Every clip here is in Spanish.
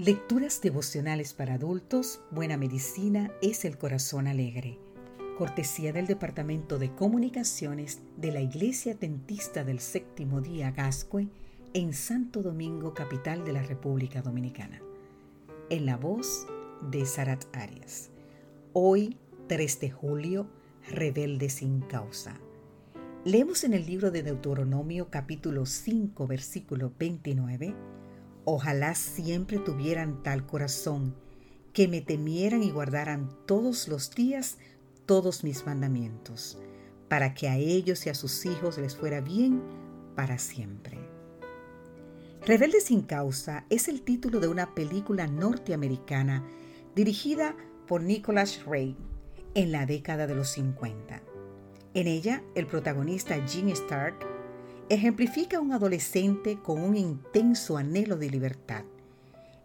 Lecturas devocionales para adultos, Buena Medicina es el Corazón Alegre. Cortesía del Departamento de Comunicaciones de la Iglesia Tentista del Séptimo Día Gascue en Santo Domingo, capital de la República Dominicana. En la voz de Sarat Arias. Hoy, 3 de julio, Rebelde sin causa. Leemos en el libro de Deuteronomio capítulo 5 versículo 29 Ojalá siempre tuvieran tal corazón, que me temieran y guardaran todos los días todos mis mandamientos, para que a ellos y a sus hijos les fuera bien para siempre. Rebelde sin causa es el título de una película norteamericana dirigida por Nicholas Ray en la década de los 50. En ella, el protagonista Gene Stark ejemplifica a un adolescente con un intenso anhelo de libertad,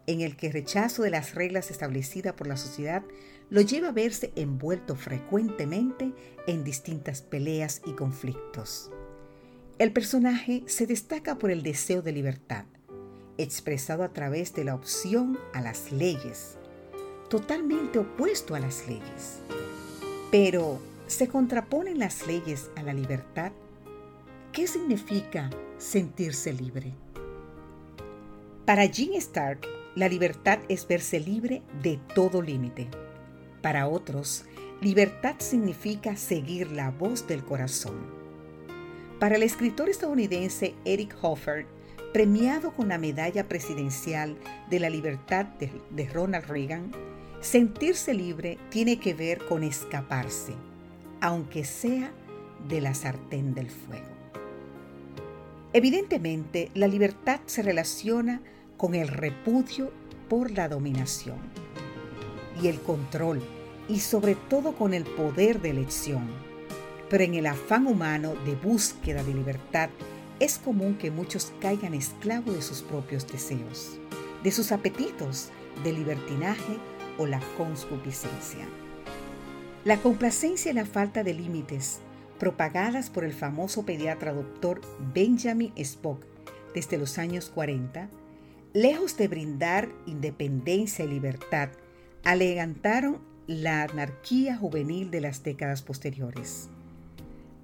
en el que el rechazo de las reglas establecidas por la sociedad lo lleva a verse envuelto frecuentemente en distintas peleas y conflictos. El personaje se destaca por el deseo de libertad, expresado a través de la opción a las leyes, totalmente opuesto a las leyes. Pero, ¿se contraponen las leyes a la libertad? ¿Qué significa sentirse libre? Para Jean Stark, la libertad es verse libre de todo límite. Para otros, libertad significa seguir la voz del corazón. Para el escritor estadounidense Eric Hoffer, premiado con la medalla presidencial de la libertad de, de Ronald Reagan, sentirse libre tiene que ver con escaparse, aunque sea de la sartén del fuego. Evidentemente, la libertad se relaciona con el repudio por la dominación y el control y sobre todo con el poder de elección. Pero en el afán humano de búsqueda de libertad es común que muchos caigan esclavos de sus propios deseos, de sus apetitos de libertinaje o la concupiscencia. La complacencia y la falta de límites propagadas por el famoso pediatra doctor Benjamin Spock desde los años 40, lejos de brindar independencia y libertad, alegantaron la anarquía juvenil de las décadas posteriores.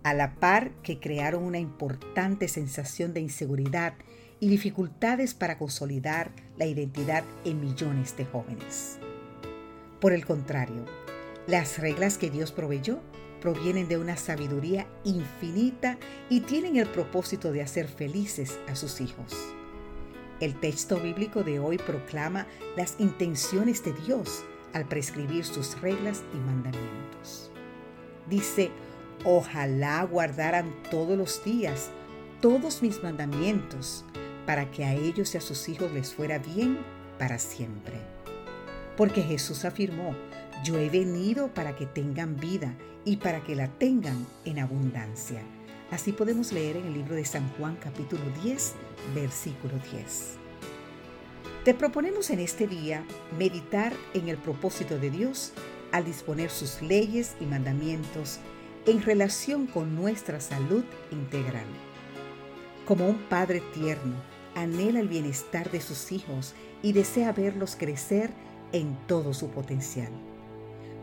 A la par que crearon una importante sensación de inseguridad y dificultades para consolidar la identidad en millones de jóvenes. Por el contrario, las reglas que Dios proveyó provienen de una sabiduría infinita y tienen el propósito de hacer felices a sus hijos. El texto bíblico de hoy proclama las intenciones de Dios al prescribir sus reglas y mandamientos. Dice, ojalá guardaran todos los días todos mis mandamientos, para que a ellos y a sus hijos les fuera bien para siempre. Porque Jesús afirmó, yo he venido para que tengan vida y para que la tengan en abundancia. Así podemos leer en el libro de San Juan capítulo 10, versículo 10. Te proponemos en este día meditar en el propósito de Dios al disponer sus leyes y mandamientos en relación con nuestra salud integral. Como un Padre tierno, anhela el bienestar de sus hijos y desea verlos crecer en todo su potencial.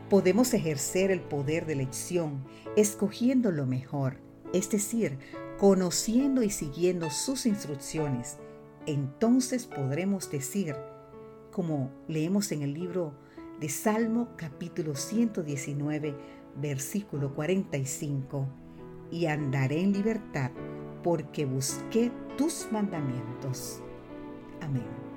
Podemos ejercer el poder de elección escogiendo lo mejor, es decir, conociendo y siguiendo sus instrucciones. Entonces podremos decir, como leemos en el libro de Salmo capítulo 119, versículo 45, y andaré en libertad porque busqué tus mandamientos. Amén.